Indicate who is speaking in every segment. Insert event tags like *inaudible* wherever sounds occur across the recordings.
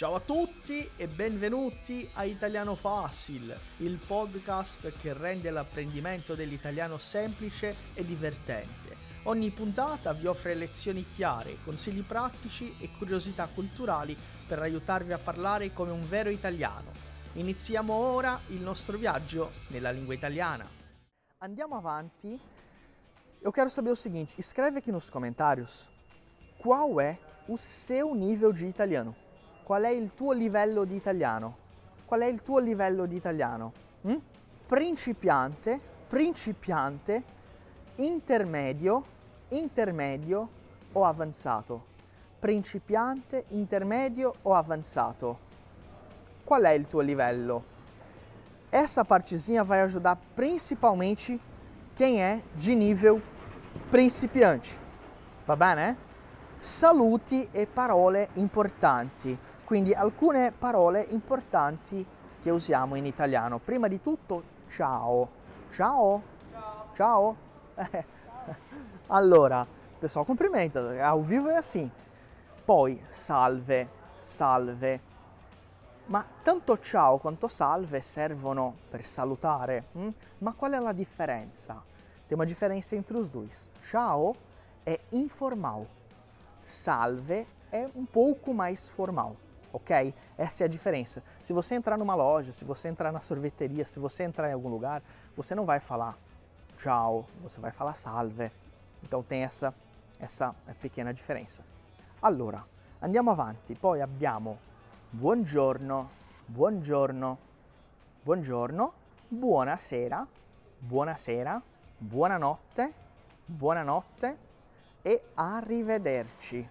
Speaker 1: Ciao a tutti e benvenuti a Italiano Facile, il podcast che rende l'apprendimento dell'italiano semplice e divertente. Ogni puntata vi offre lezioni chiare, consigli pratici e curiosità culturali per aiutarvi a parlare come un vero italiano. Iniziamo ora il nostro viaggio nella lingua italiana.
Speaker 2: Andiamo avanti. Eu quero saber o seguinte: escreve aqui nos comentários qual é o seu nível de italiano. Qual è il tuo livello di italiano? Qual è il tuo livello di italiano? Mm? Principiante, principiante, intermedio, intermedio o avanzato? Principiante, intermedio o avanzato? Qual é o tuo livello? Essa partezinha vai ajudar principalmente quem é de nível principiante. Va bene? Saluti e parole importanti. Quindi alcune parole importanti che usiamo in italiano. Prima di tutto, ciao. Ciao. Ciao. ciao. *laughs* allora, pessoal, cumprimento. Ao vivo é assim. Poi, salve, salve. Ma tanto ciao quanto salve servono per salutare. Hm? Ma qual è la differenza? Tem uma diferença entre os dois. Ciao é informal. Salve é um pouco mais formal, ok? Essa é a diferença. Se você entrar numa loja, se você entrar na sorveteria, se você entrar em algum lugar, você não vai falar ciao, você vai falar salve. Então tem essa, essa pequena differenza. Allora, andiamo avanti. Poi abbiamo buongiorno, buongiorno, buongiorno, buonasera, buonasera, buonanotte, buonanotte e arrivederci.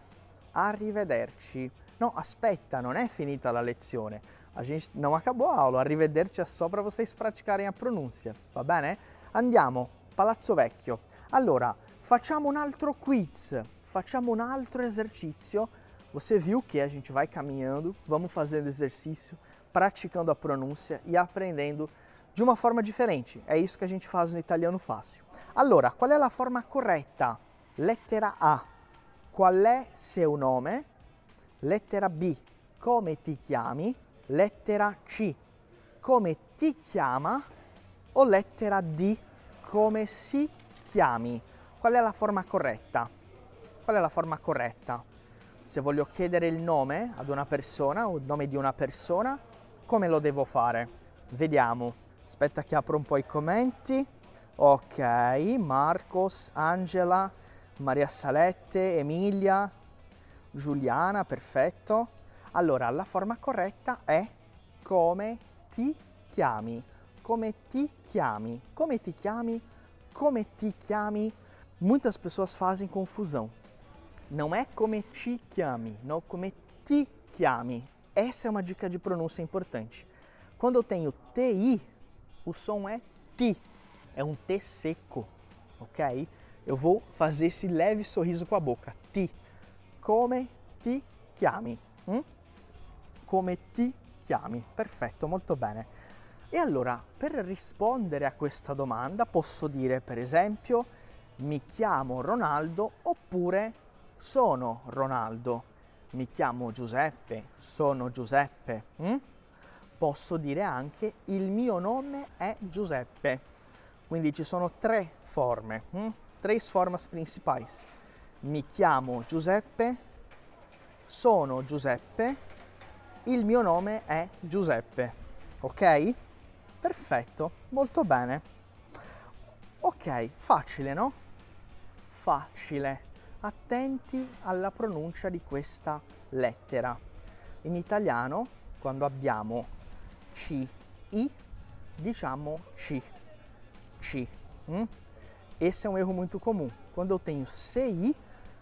Speaker 2: Arrivederci. No, aspetta, non è finita la lezione. A gente não acabou a aula. Arrivederci é só para vocês praticarem a pronúncia, va bene? Andiamo, Palazzo Vecchio. Allora, facciamo un altro quiz, facciamo un altro esercício. Você viu que a gente vai caminhando, vamos fazendo exercício, praticando a pronúncia e aprendendo de uma forma diferente. É isso que a gente faz no italiano fácil. Allora, qual é a forma corretta? Lettera A. Qual è seu nome? Lettera B. Come ti chiami? Lettera C. Come ti chiama? O lettera D. Come si chiami? Qual è la forma corretta? Qual è la forma corretta? Se voglio chiedere il nome ad una persona o il nome di una persona, come lo devo fare? Vediamo. Aspetta che apro un po' i commenti. Ok, Marcos, Angela, Maria Salette, Emilia, Giuliana, perfetto. Allora, la forma corretta è come ti chiami. Come ti chiami? Come ti chiami? Come ti chiami? Muitas pessoas fazem confusão. Não é come ti chiami, não come ti chiami. Essa é uma dica de pronúncia importante. Quando eu tenho TI, o som é ti, é um T seco, ok? Eu vou fazer esse leve sorriso com a boca. Ti. Come ti chiami? Hm? Come ti chiami? Perfetto, molto bene. E allora, per rispondere a questa domanda posso dire, per esempio, mi chiamo Ronaldo oppure sono Ronaldo. Mi chiamo Giuseppe, sono Giuseppe. Hm? Posso dire anche il mio nome è Giuseppe. Quindi ci sono tre forme, hm? tre formas principais. Mi chiamo Giuseppe, sono Giuseppe, il mio nome è Giuseppe. Ok? Perfetto, molto bene. Ok, facile, no? Facile. Attenti alla pronuncia di questa lettera. In italiano, quando abbiamo C, I, diciamo C. C. Hum? Esse é um erro muito comum. Quando eu tenho CI,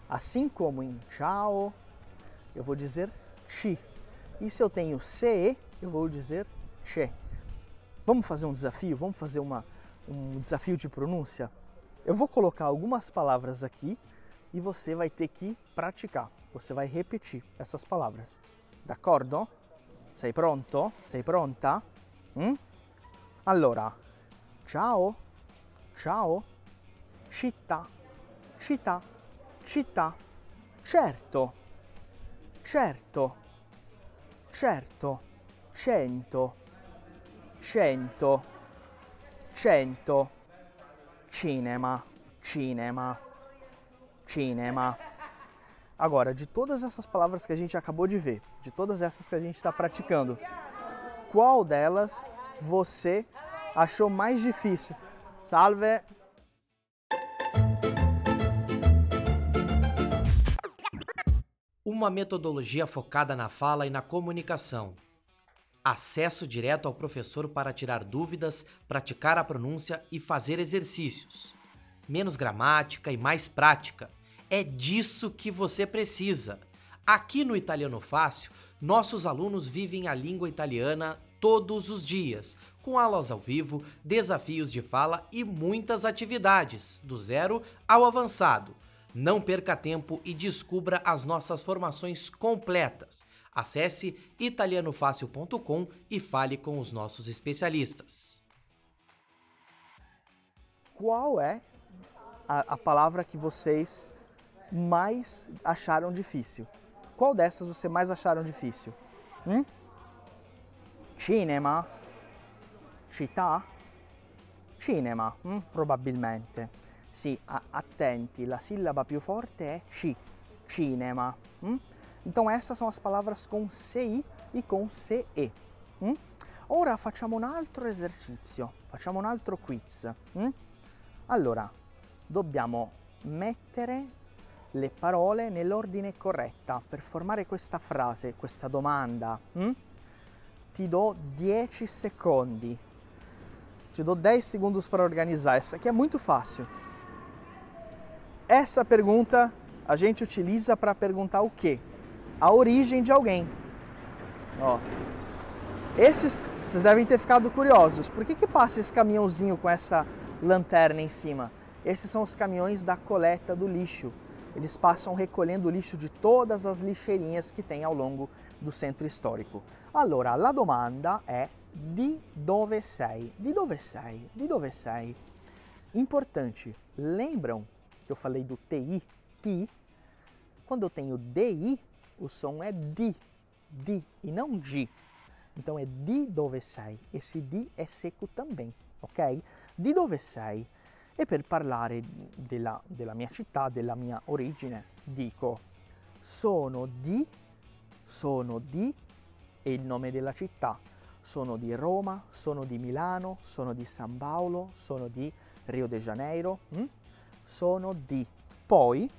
Speaker 2: assim como em ciao, eu vou dizer chi. E se eu tenho CE, eu vou dizer che. Vamos fazer um desafio? Vamos fazer uma, um desafio de pronúncia? Eu vou colocar algumas palavras aqui e você vai ter que praticar. Você vai repetir essas palavras. D'accordo? Sei pronto? Sei pronta? Hum? Allora, ciao, ciao, città, città, città, certo, certo, certo, cento, cento, cento, cinema, cinema, cinema. Agora, de todas essas palavras que a gente acabou de ver, de todas essas que a gente está praticando, qual delas você achou mais difícil? Salve!
Speaker 3: Uma metodologia focada na fala e na comunicação. Acesso direto ao professor para tirar dúvidas, praticar a pronúncia e fazer exercícios. Menos gramática e mais prática é disso que você precisa. Aqui no Italiano Fácil, nossos alunos vivem a língua italiana todos os dias, com aulas ao vivo, desafios de fala e muitas atividades, do zero ao avançado. Não perca tempo e descubra as nossas formações completas. Acesse italianofácil.com e fale com os nossos especialistas.
Speaker 2: Qual é a, a palavra que vocês mais acharam difícil? Qual dessas você mais acharam difícil? Hum? Cinema? Città? Cinema, hum? probabilmente. Sì, a- attenti, la sillaba più forte è ci, cinema. hum? Então essas são as palavras com CI e com CE. hum? Ora facciamo un altro esercizio, facciamo un altro quiz. hum? Allora, dobbiamo mettere le parole nell'ordine corretta per formare questa frase, questa domanda. Ti do 10 secondi. Te dou 10 segundos para organizar. Essa aqui é muito fácil. Essa pergunta a gente utiliza para perguntar o quê? A origem de alguém. Ó. Esses vocês devem ter ficado curiosos. Por que, que passa esse caminhãozinho com essa lanterna em cima? Esses são os caminhões da coleta do lixo. Eles passam recolhendo o lixo de todas as lixeirinhas que tem ao longo do centro histórico. Allora, la domanda è di dove sei? Di dove sei? Di dove sei? Importante, lembram que eu falei do TI, ti? Quando eu tenho DI, o som é di, di e não di. Então é di dove sei. Esse di è secco também, ok? Di dove sei? E per parlare della, della mia città, della mia origine, dico sono di, sono di e il nome della città. Sono di Roma, sono di Milano, sono di San Paolo, sono di Rio de Janeiro, mm? Sono di. Poi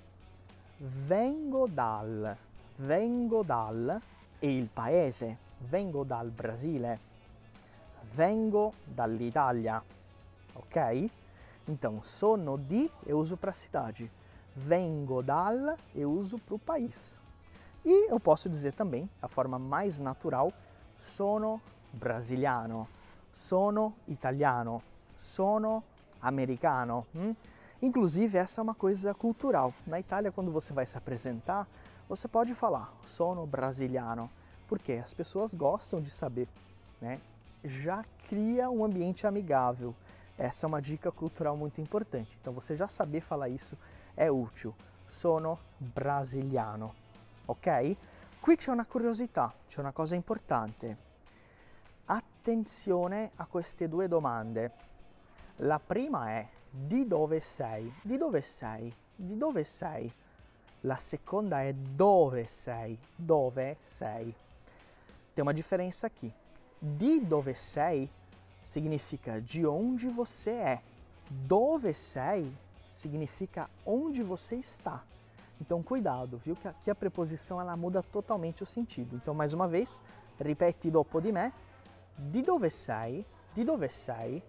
Speaker 2: vengo dal, vengo dal e il paese, vengo dal Brasile, vengo dall'Italia, ok? Então, sono di eu uso para cidade, vengo dal eu uso para o país. E eu posso dizer também, a forma mais natural, sono brasiliano, sono italiano, sono americano. hum? Inclusive, essa é uma coisa cultural. Na Itália, quando você vai se apresentar, você pode falar sono brasiliano, porque as pessoas gostam de saber, né? Já cria um ambiente amigável. Essa é uma dica cultural muito importante. Então, você já saber falar isso é útil. Sono brasiliano, ok? Qui c'è una curiosità, c'è una cosa importante. Attenzione a queste due domande. La prima è di dove sei? Di dove sei? Di dove sei? La seconda è dove sei? Dove sei? Tem uma diferença aqui. Di dove sei significa de onde você é. Dove sei significa onde você está. Então cuidado, viu que aqui a preposição ela muda totalmente o sentido. Então mais uma vez, ripeti dopo di me. Di dove sei? Di dove sei?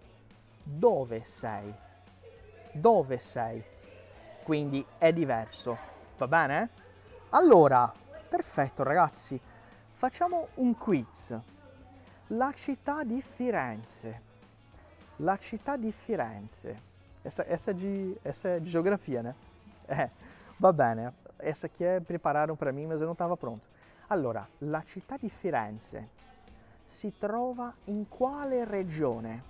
Speaker 2: Dove sei? Dove sei? Quindi è diverso, va bene? Allora, perfetto ragazzi, facciamo un quiz. La città di Firenze. La città di Firenze. Essa, é, de, essa geografia, né? É, va bene. Essa aqui é prepararam para mim, mas eu não estava pronto. Allora, la città di Firenze si trova in quale regione?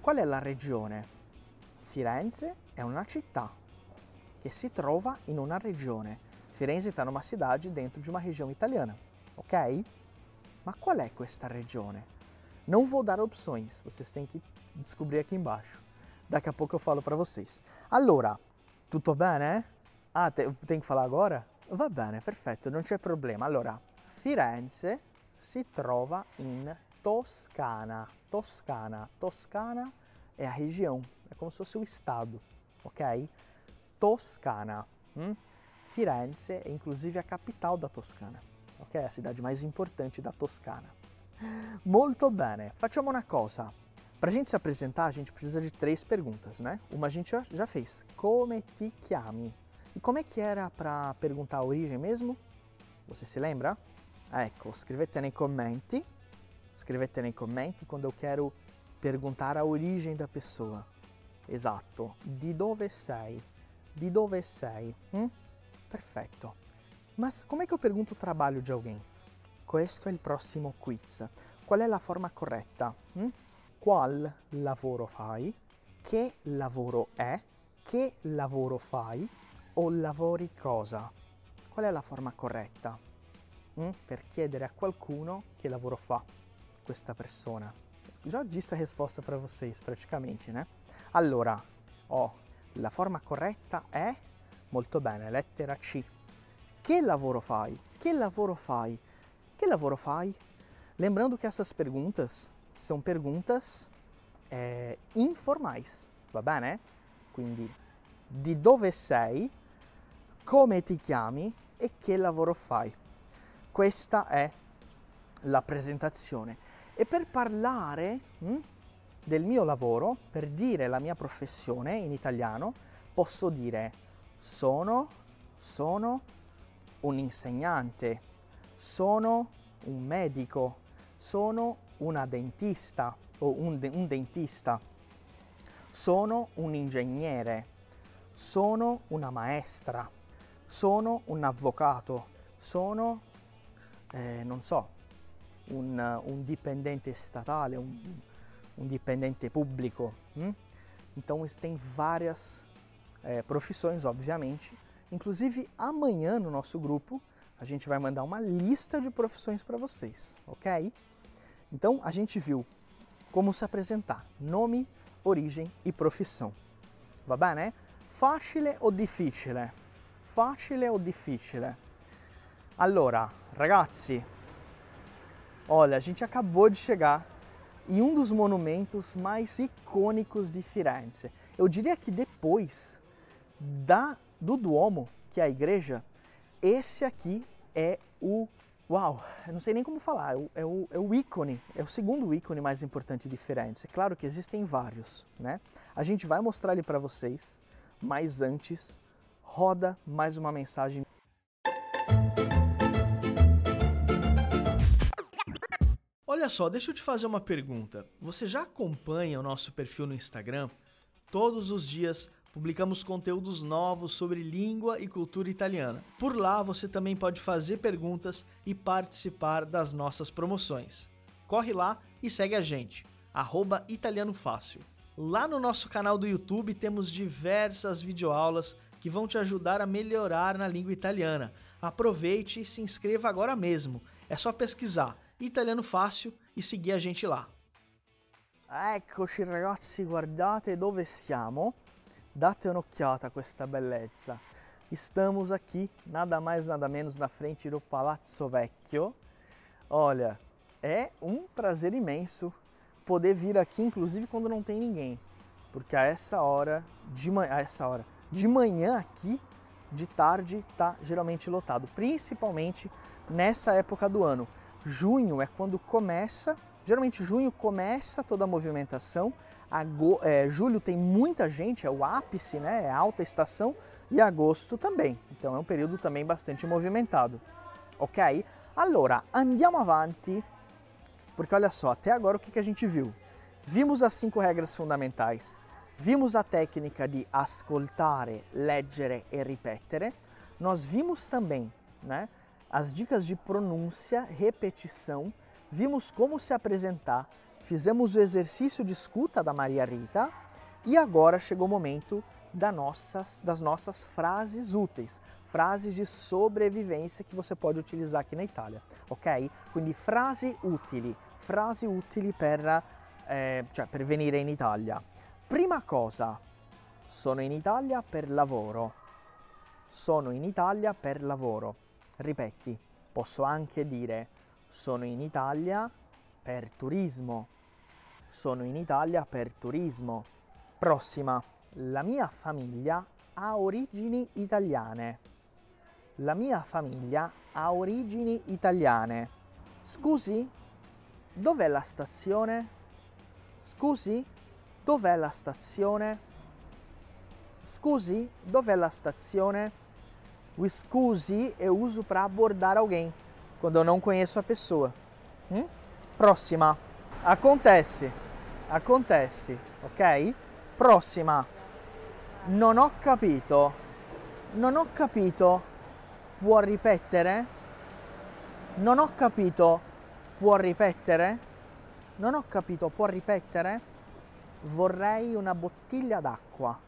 Speaker 2: Qual è la regione? Firenze è una città che si trova in una regione. Firenze está numa cidade dentro de uma região italiana, ok? Ma qual è questa regione? Não vou dar opções, vocês têm que descobrir aqui embaixo. Daqui a pouco eu falo para vocês. Allora, tutto bene? Ah, te, tem que falar agora? Va bene, perfetto, non c'è problema. Allora, Firenze si trova in Toscana. Toscana. Toscana é a região, é como se fosse o estado, ok? Toscana. Hum? Firenze é inclusive a capital da Toscana, ok? A cidade mais importante da Toscana. Molto bene, facciamo una cosa. Para a gente se apresentar, a gente precisa de três perguntas, né? Uma a gente já fez. Come ti chiami? E como é que era para perguntar a origem mesmo? Você se lembra? Ecco, scrivete nei commenti. Scrivete nei commenti quando eu quero perguntar a origem da pessoa. Esatto. Di dove sei? Di dove sei? Hum? Perfetto. Como é que eu pergunto trabalho de alguém? Questo è il prossimo quiz. Qual è la forma corretta? Hm? Qual lavoro fai? Che lavoro è? Che lavoro fai? O lavori cosa? Qual è la forma corretta? Hm? Per chiedere a qualcuno che lavoro fa questa persona. Já disse a risposta para vocês praticamente, né? Allora, oh, la forma corretta è molto bene, lettera C. Che lavoro fai? Che lavoro fai? Que lavoro fai? Lembrando que essas perguntas são perguntas é, informais, va bene? Quindi, di dove sei, come ti chiami e che lavoro fai? Questa è la presentazione. E per parlare hm, del mio lavoro, per dire la mia professione in italiano, posso dire sono, sono un insegnante, sono un medico, sono una dentista o un, de- un dentista, sono un ingegnere, sono una maestra, sono un avvocato, sono, eh, non so, un, un, dipendente statale, un, um dipendente público. Hum? Então, tem várias é, profissões, obviamente. Inclusive, amanhã no nosso grupo, a gente vai mandar uma lista de profissões para vocês, ok? Então, a gente viu como se apresentar, nome, origem e profissão. Va bene? Facile o difficile? Facile o difficile? Allora, ragazzi, olha, a gente acabou de chegar em um dos monumentos mais icônicos de Firenze. Eu diria que depois da do Duomo, que é a igreja, esse aqui é o Uau, eu não sei nem como falar, é o, é o, é o ícone, é o segundo ícone mais importante de Firenze. Claro que existem vários, né? A gente vai mostrar ele para vocês, mas antes, roda mais uma mensagem.
Speaker 1: Olha só, deixa eu te fazer uma pergunta. Você já acompanha o nosso perfil no Instagram? Todos os dias publicamos conteúdos novos sobre língua e cultura italiana. Por lá você também pode fazer perguntas e participar das nossas promoções. Corre lá e segue a gente, arroba Italiano Fácil. Lá no nosso canal do YouTube temos diversas videoaulas que vão te ajudar a melhorar na língua italiana. Aproveite e se inscreva agora mesmo. É só pesquisar Italiano Fácil e seguir a gente lá.
Speaker 2: Eccoci ragazzi, guardate dove siamo. Date un'occhiata a questa bellezza. Estamos aqui, nada mais nada menos, na frente do Palazzo Vecchio. Olha, é um prazer imenso poder vir aqui, inclusive quando não tem ninguém, porque a essa hora de manhã, a essa hora de manhã aqui, de tarde tá geralmente lotado, principalmente nessa época do ano. Junho é quando começa, geralmente junho começa toda a movimentação Ago, é, julho tem muita gente, é o ápice, né? É alta estação, e agosto também. Então é um período também bastante movimentado. Ok? Allora, andiamo avanti, porque olha só, até agora o que, que a gente viu? Vimos as cinco regras fundamentais, vimos a técnica de ascoltare, leggere e ripetere, nós vimos também né, as dicas de pronúncia, repetição, vimos como se apresentar, fizemos o exercício de escuta da Maria Rita e agora chegou o momento da nossas, das nossas frases úteis. Frasi di sobrevivência che você pode utilizar aqui na Itália, ok? Quindi frasi utili, frasi utili per, eh, cioè per venire in Italia. Prima cosa, sono in Italia per lavoro. Sono in Italia per lavoro. Ripeti, posso anche dire sono in Italia per turismo. Sono in Italia per turismo. Prossima, la mia famiglia ha origini italiane. La mia famiglia ha origini italiane. Scusi, dov'è la stazione? Scusi, dov'è la stazione? Scusi, dov'è la stazione? O scusi eu uso para abordar alguém, quando eu não conheço a pessoa. Hum? Próxima. Acontece. Acontece, ok? Prossima. Non ho capito. Non ho capito. Può ripetere? Non ho capito. Può ripetere? Non ho capito. Può ripetere? Vorrei una bottiglia d'acqua.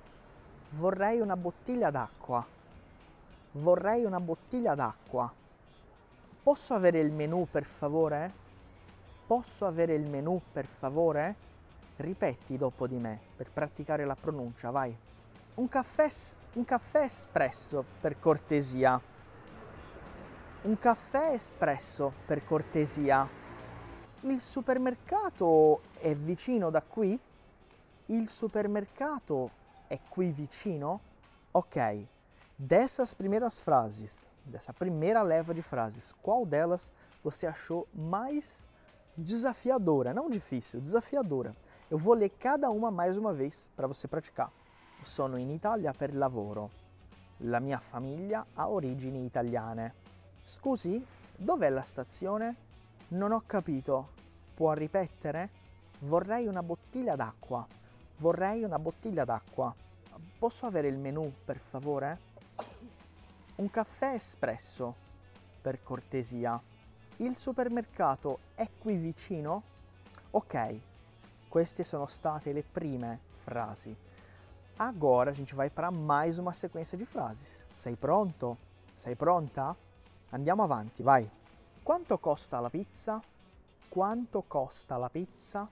Speaker 2: Vorrei una bottiglia d'acqua. Vorrei una bottiglia d'acqua. Posso avere il menù per favore? Posso avere il menù per favore? Ripeti dopo di me per praticare la pronuncia, vai. Un caffè, un caffè espresso per cortesia. Un caffè espresso per cortesia. Il supermercato è vicino da qui? Il supermercato é qui vicino? Ok. Dessas primeiras frases, dessa primeira leva de frases, qual delas você achou mais desafiadora? Não difícil, desafiadora. Eu vou ler cada uma mais uma vez para você praticar. Sono in Italia per lavoro. La mia famiglia ha origini italiane. Scusi, dov'è la stazione? Non ho capito. Può ripetere? Vorrei una bottiglia d'acqua. Vorrei una bottiglia d'acqua. Posso avere il menù, per favore? Un caffè espresso, per cortesia. Il supermercato è qui vicino? Ok, queste sono state le prime frasi. Agora a gente vai para mais uma sequência de frases. Sei pronto? Sei pronta? Andiamo avanti, vai. Quanto costa la pizza? Quanto costa la pizza?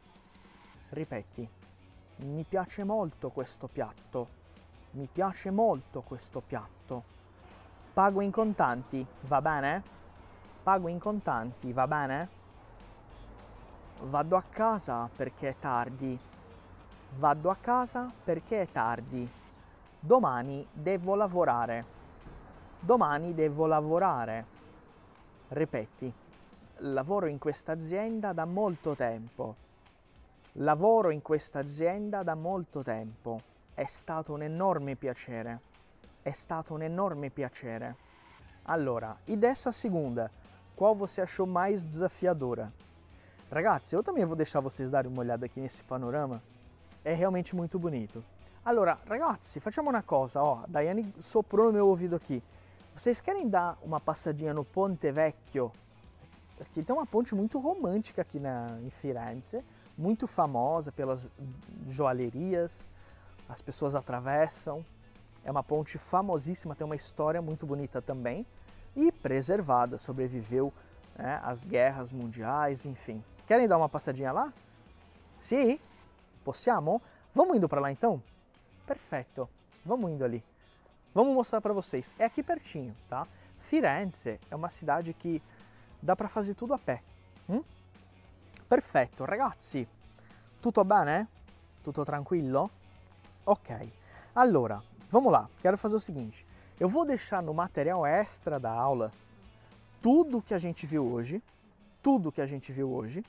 Speaker 2: Ripeti. Mi piace molto questo piatto. Mi piace molto questo piatto. Pago in contanti, va bene? Pago in contanti, va bene? Vado a casa perché è tardi. Vado a casa perché è tardi. Domani devo lavorare. Domani devo lavorare. Ripeti. Lavoro in questa azienda da molto tempo. Lavoro in questa azienda da molto tempo. È stato un enorme piacere. È stato um enorme piacere. Allora, e dessa segunda, qual você achou mais desafiadora? Ragazzi, eu também vou deixar vocês darem uma olhada aqui nesse panorama. É realmente muito bonito. Allora, ragazzi, facciamo una cosa, ó, Daiane soprou no meu ouvido aqui. Vocês querem dar uma passadinha no Ponte Vecchio? Aqui tem uma ponte muito romântica aqui na, em Firenze, muito famosa pelas joalherias, as pessoas atravessam. É uma ponte famosíssima, tem uma história muito bonita também e preservada, sobreviveu né, às guerras mundiais, enfim. Querem dar uma passadinha lá? Sim? Possiamo? Vamos indo para lá então? Perfeito. Vamos indo ali. Vamos mostrar para vocês. É aqui pertinho, tá? Firenze é uma cidade que dá para fazer tudo a pé. Hum? Perfetto, ragazzi. Tutto bene? Tutto tranquillo? Ok. Allora, vamos lá. Quero fazer o seguinte. Eu vou deixar no material extra da aula tudo que a gente viu hoje, tudo que a gente viu hoje,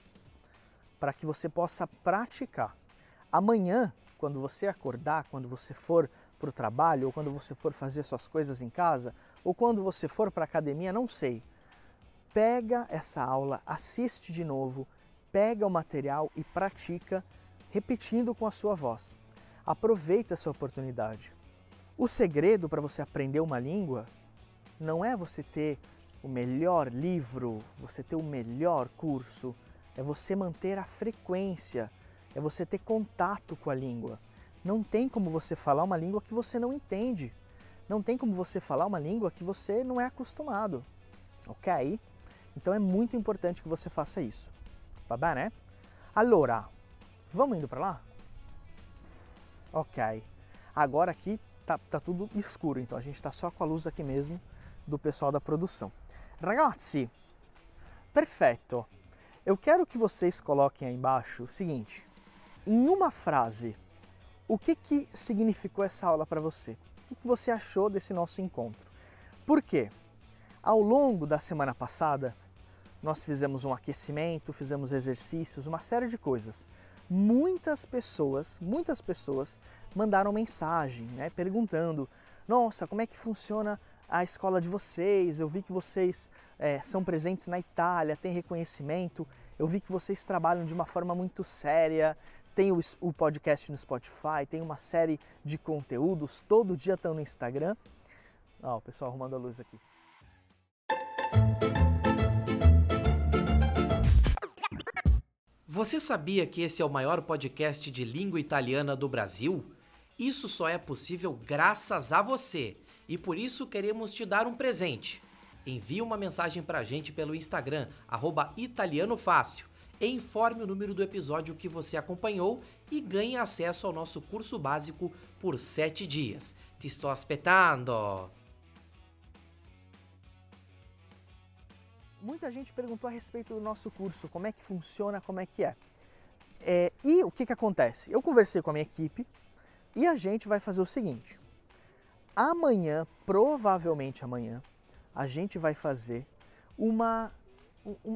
Speaker 2: para que você possa praticar. Amanhã, quando você acordar, quando você for para o trabalho, ou quando você for fazer suas coisas em casa, ou quando você for para a academia, não sei. Pega essa aula, assiste de novo, pega o material e pratica repetindo com a sua voz. Aproveita essa oportunidade. O segredo para você aprender uma língua não é você ter o melhor livro, você ter o melhor curso, é você manter a frequência, é você ter contato com a língua. Não tem como você falar uma língua que você não entende. Não tem como você falar uma língua que você não é acostumado, ok? Então é muito importante que você faça isso. Va bene? Allora, vamos indo para lá? Ok. Agora aqui tá, tá tudo escuro, então a gente está só com a luz aqui mesmo do pessoal da produção. Ragazzi, perfeito. Eu quero que vocês coloquem aí embaixo o seguinte: em uma frase, o que, que significou essa aula para você? O que, que você achou desse nosso encontro? Por quê? Ao longo da semana passada, nós fizemos um aquecimento, fizemos exercícios, uma série de coisas. Muitas pessoas, muitas pessoas mandaram mensagem, né, perguntando: Nossa, como é que funciona a escola de vocês? Eu vi que vocês é, são presentes na Itália, tem reconhecimento. Eu vi que vocês trabalham de uma forma muito séria. Tem o, o podcast no Spotify, tem uma série de conteúdos, todo dia estão no Instagram. Ó, o pessoal arrumando a luz aqui.
Speaker 3: Você sabia que esse é o maior podcast de língua italiana do Brasil? Isso só é possível graças a você e por isso queremos te dar um presente. Envie uma mensagem pra gente pelo Instagram, italianofácil, e informe o número do episódio que você acompanhou e ganhe acesso ao nosso curso básico por 7 dias. Te estou aspettando!
Speaker 2: muita gente perguntou a respeito do nosso curso, como é que funciona, como é que é. é e o que, que acontece? Eu conversei com a minha equipe e a gente vai fazer o seguinte: amanhã, provavelmente amanhã, a gente vai fazer uma,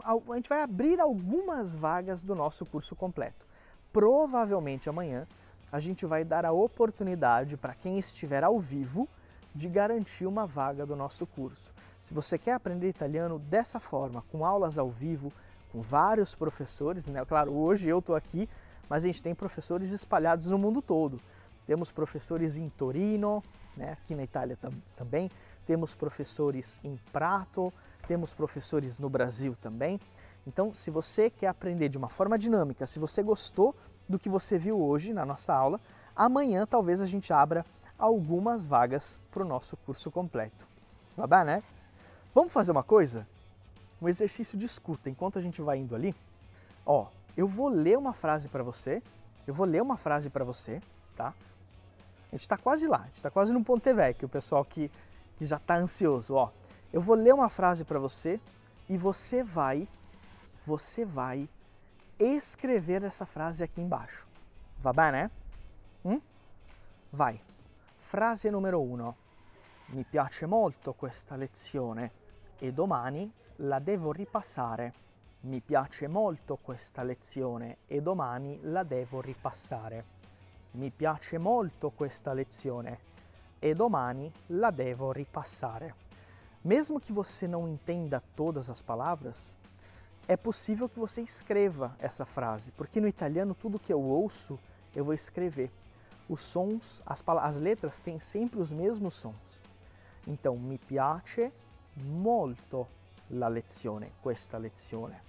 Speaker 2: a gente vai abrir algumas vagas do nosso curso completo. Provavelmente amanhã a gente vai dar a oportunidade para quem estiver ao vivo de garantir uma vaga do nosso curso. Se você quer aprender italiano dessa forma, com aulas ao vivo, com vários professores, né? Claro, hoje eu estou aqui, mas a gente tem professores espalhados no mundo todo. Temos professores em Torino, né? aqui na Itália tam também. Temos professores em Prato, temos professores no Brasil também. Então, se você quer aprender de uma forma dinâmica, se você gostou do que você viu hoje na nossa aula, amanhã talvez a gente abra algumas vagas para o nosso curso completo. Bem, né? Vamos fazer uma coisa? Um exercício de escuta. Enquanto a gente vai indo ali, ó, eu vou ler uma frase para você. Eu vou ler uma frase para você, tá? A gente está quase lá, a gente está quase no Ponte Vecchio, o pessoal que, que já está ansioso, ó. Eu vou ler uma frase para você e você vai, você vai escrever essa frase aqui embaixo. Va bene? Hum? Vai. Frase numero uno. Mi piace molto questa lezione e domani la devo ripassare. Mi piace molto questa lezione e domani la devo ripassare. Mi piace molto questa lezione e domani la devo ripassare. Mesmo que você não entenda todas as palavras, é possível que você escreva essa frase, porque no italiano tudo que eu ouço eu vou escrever. Os sons, as, as letras têm sempre os mesmos sons. Então, mi piace molto la lezione, questa lezione,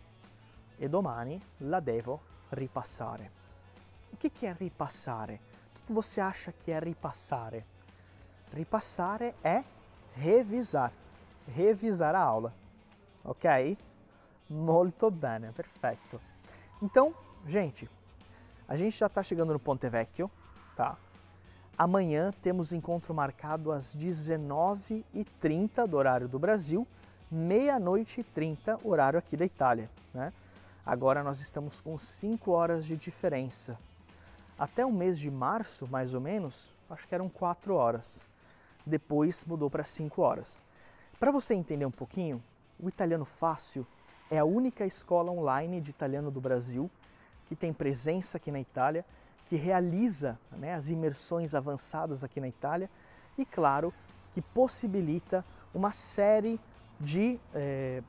Speaker 2: e domani la devo ripassare. O que, é ripassare? O que, que você acha que é ripassare? Ripassare é revisar, revisar a aula, ok? Molto bene, perfeito. Então, gente, a gente já está chegando no Ponte Vecchio, tá? Amanhã temos encontro marcado às 19h30 do horário do Brasil, meia-noite e 30 horário aqui da Itália. Né? Agora nós estamos com 5 horas de diferença. Até o mês de março, mais ou menos, acho que eram 4 horas. Depois mudou para 5 horas. Para você entender um pouquinho, o Italiano Fácil é a única escola online de italiano do Brasil que tem presença aqui na Itália que realiza né, as imersões avançadas aqui na Itália e, claro, que possibilita uma série de é,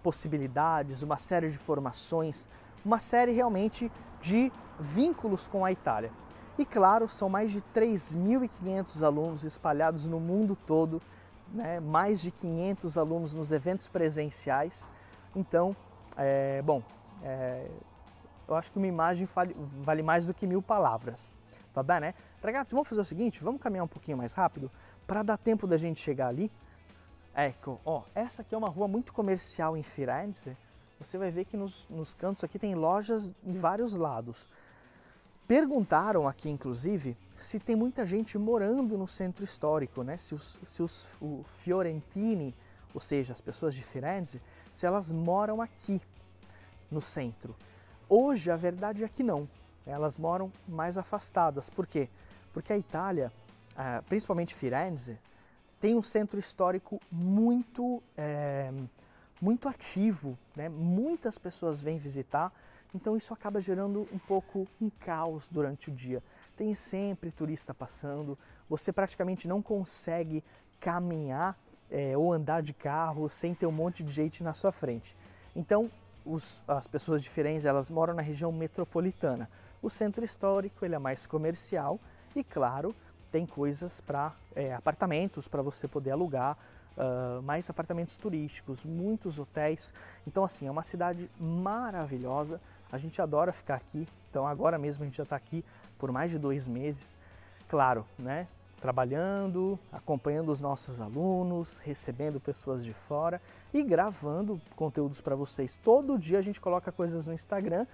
Speaker 2: possibilidades, uma série de formações, uma série realmente de vínculos com a Itália. E claro, são mais de 3.500 alunos espalhados no mundo todo, né? mais de 500 alunos nos eventos presenciais. Então, é, bom, é, eu acho que uma imagem vale, mais do que mil palavras. Tá bem, né? Ragazzi, vamos fazer o seguinte, vamos caminhar um pouquinho mais rápido, para dar tempo da gente chegar ali, ecco, ó, essa aqui é uma rua muito comercial em Firenze. Você vai ver que nos, nos cantos aqui tem lojas em vários lados. Perguntaram aqui, inclusive, se tem muita gente morando no centro histórico, né? Se os, se os o fiorentini, ou seja, as pessoas de Firenze, se elas moram aqui no centro. Hoje a verdade é que não. Elas moram mais afastadas. Por quê? Porque a Itália, ah, principalmente Firenze, tem um centro histórico muito, é, muito ativo, né? muitas pessoas vêm visitar, então isso acaba gerando um pouco um caos durante o dia. Tem sempre turista passando, você praticamente não consegue caminhar é, ou andar de carro sem ter um monte de gente na sua frente. Então os, as pessoas de Firenze elas moram na região metropolitana. O centro histórico ele é mais comercial e claro tem coisas para é, apartamentos para você poder alugar, uh, mais apartamentos turísticos, muitos hotéis. Então assim é uma cidade maravilhosa. A gente adora ficar aqui. Então agora mesmo a gente já está aqui por mais de dois meses. Claro, né? trabalhando, acompanhando os nossos alunos, recebendo pessoas de fora e gravando conteúdos para vocês. Todo dia a gente coloca coisas no Instagram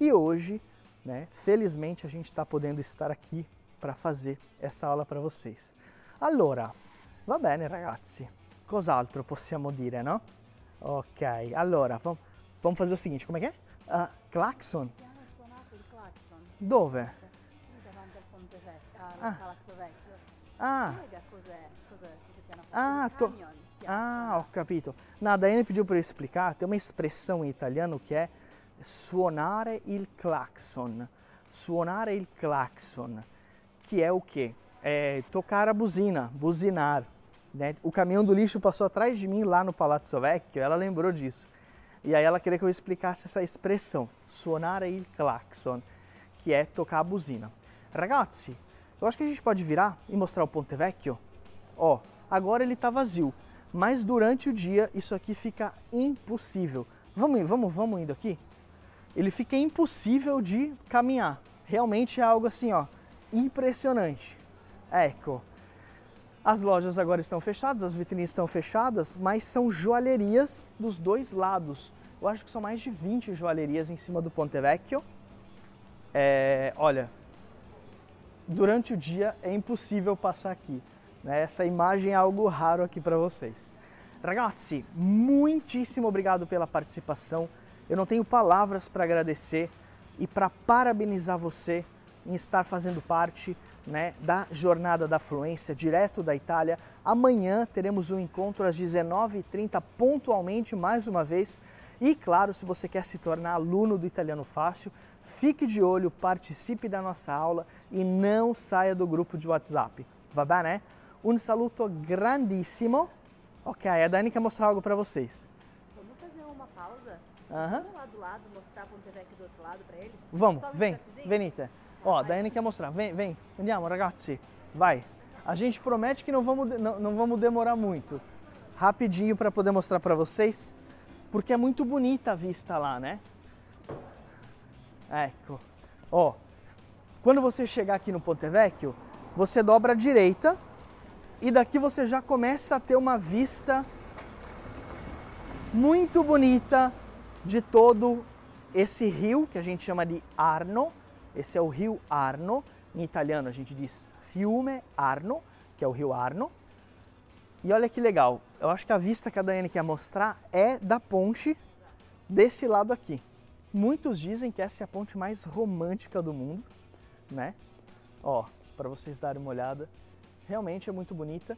Speaker 2: e hoje, né, felizmente a gente está podendo estar aqui para fazer essa aula para vocês. Allora, va bene ragazzi, cos'altro possiamo dire, no? Ok, allora, vamos fazer o seguinte, como é que é? Uh, claxon? Dove?
Speaker 4: Davanti al Ponte Vecchio, al
Speaker 2: Ah.
Speaker 4: Palazzo Vecchio.
Speaker 2: Ah,
Speaker 4: Spiega cos'è, cos'è, fatto
Speaker 2: Ah, to-
Speaker 4: camion,
Speaker 2: Ah, ho capito. No, a Daiane pediu para eu explicar, tem uma expressão em italiano que é suonare il clacson. Suonare il clacson, que é o quê? É tocar a buzina, buzinar. Né? O caminhão do lixo passou atrás de mim lá no Palazzo Vecchio, ela lembrou disso. E aí ela queria que eu explicasse essa expressão, suonare il clacson, que é tocar a buzina. Ragazzi, eu acho que a gente pode virar e mostrar o Ponte Vecchio. Ó, agora ele está vazio, mas durante o dia isso aqui fica impossível. Vamos, vamos, vamos indo aqui? Ele fica impossível de caminhar. Realmente é algo assim, ó, impressionante. Ecco. As lojas agora estão fechadas, as vitrines estão fechadas, mas são joalherias dos dois lados. Eu acho que são mais de 20 joalherias em cima do Ponte Vecchio. É, olha, durante o dia é impossível passar aqui. né? Essa imagem é algo raro aqui para vocês. Ragazzi, muitíssimo obrigado pela participação. Eu não tenho palavras para agradecer e para parabenizar você em estar fazendo parte né, da jornada da fluência direto da Itália. Amanhã teremos um encontro às 19h30 pontualmente mais uma vez. E claro, se você quer se tornar aluno do Italiano Fácil, fique de olho, participe da nossa aula e não saia do grupo de WhatsApp. Va bene? Um saluto grandissimo. Ok, a Dani quer mostrar algo para vocês.
Speaker 4: Vamos fazer uma pausa? Vamos lá do lado, mostrar Ponte Vecchio do outro lado pra eles?
Speaker 2: Vamos,
Speaker 4: um
Speaker 2: vem,
Speaker 4: instantezinho?
Speaker 2: Ó, a Daiane quer mostrar. Vem, vem. Andiamo, ragazzi. Vai. A gente promete que não vamos, não, não vamos demorar muito. Rapidinho para poder mostrar para vocês, porque é muito bonita a vista lá, né? Ecco. Ó, quando você chegar aqui no Ponte Vecchio, você dobra à direita e daqui você já começa a ter uma vista muito bonita de todo esse rio que a gente chama de Arno. Esse é o rio Arno. Em italiano a gente diz Fiume Arno, que é o rio Arno. E olha que legal, eu acho que a vista que a Daiane quer mostrar é da ponte desse lado aqui. Muitos dizem que essa é a ponte mais romântica do mundo, né? Ó, para vocês darem uma olhada, realmente é muito bonita.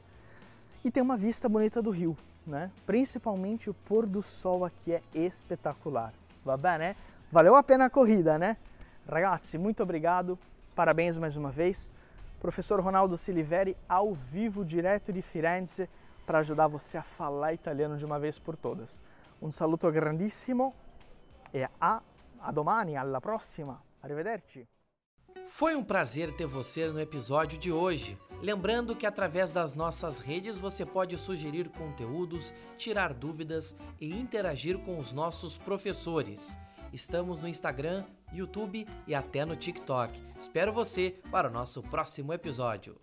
Speaker 2: E tem uma vista bonita do rio, né? Principalmente o pôr do sol aqui é espetacular. Va bene? Valeu a pena a corrida, né? Ragazzi, muito obrigado. Parabéns mais uma vez. Professor Ronaldo Siliveri ao vivo direto de Firenze para ajudar você a falar italiano de uma vez por todas. Um saluto grandissimo e a, a domani, alla prossima. Arrivederci.
Speaker 3: Foi um prazer ter você no episódio de hoje. Lembrando que através das nossas redes você pode sugerir conteúdos, tirar dúvidas e interagir com os nossos professores. Estamos no Instagram, YouTube e até no TikTok. Espero você para o nosso próximo episódio.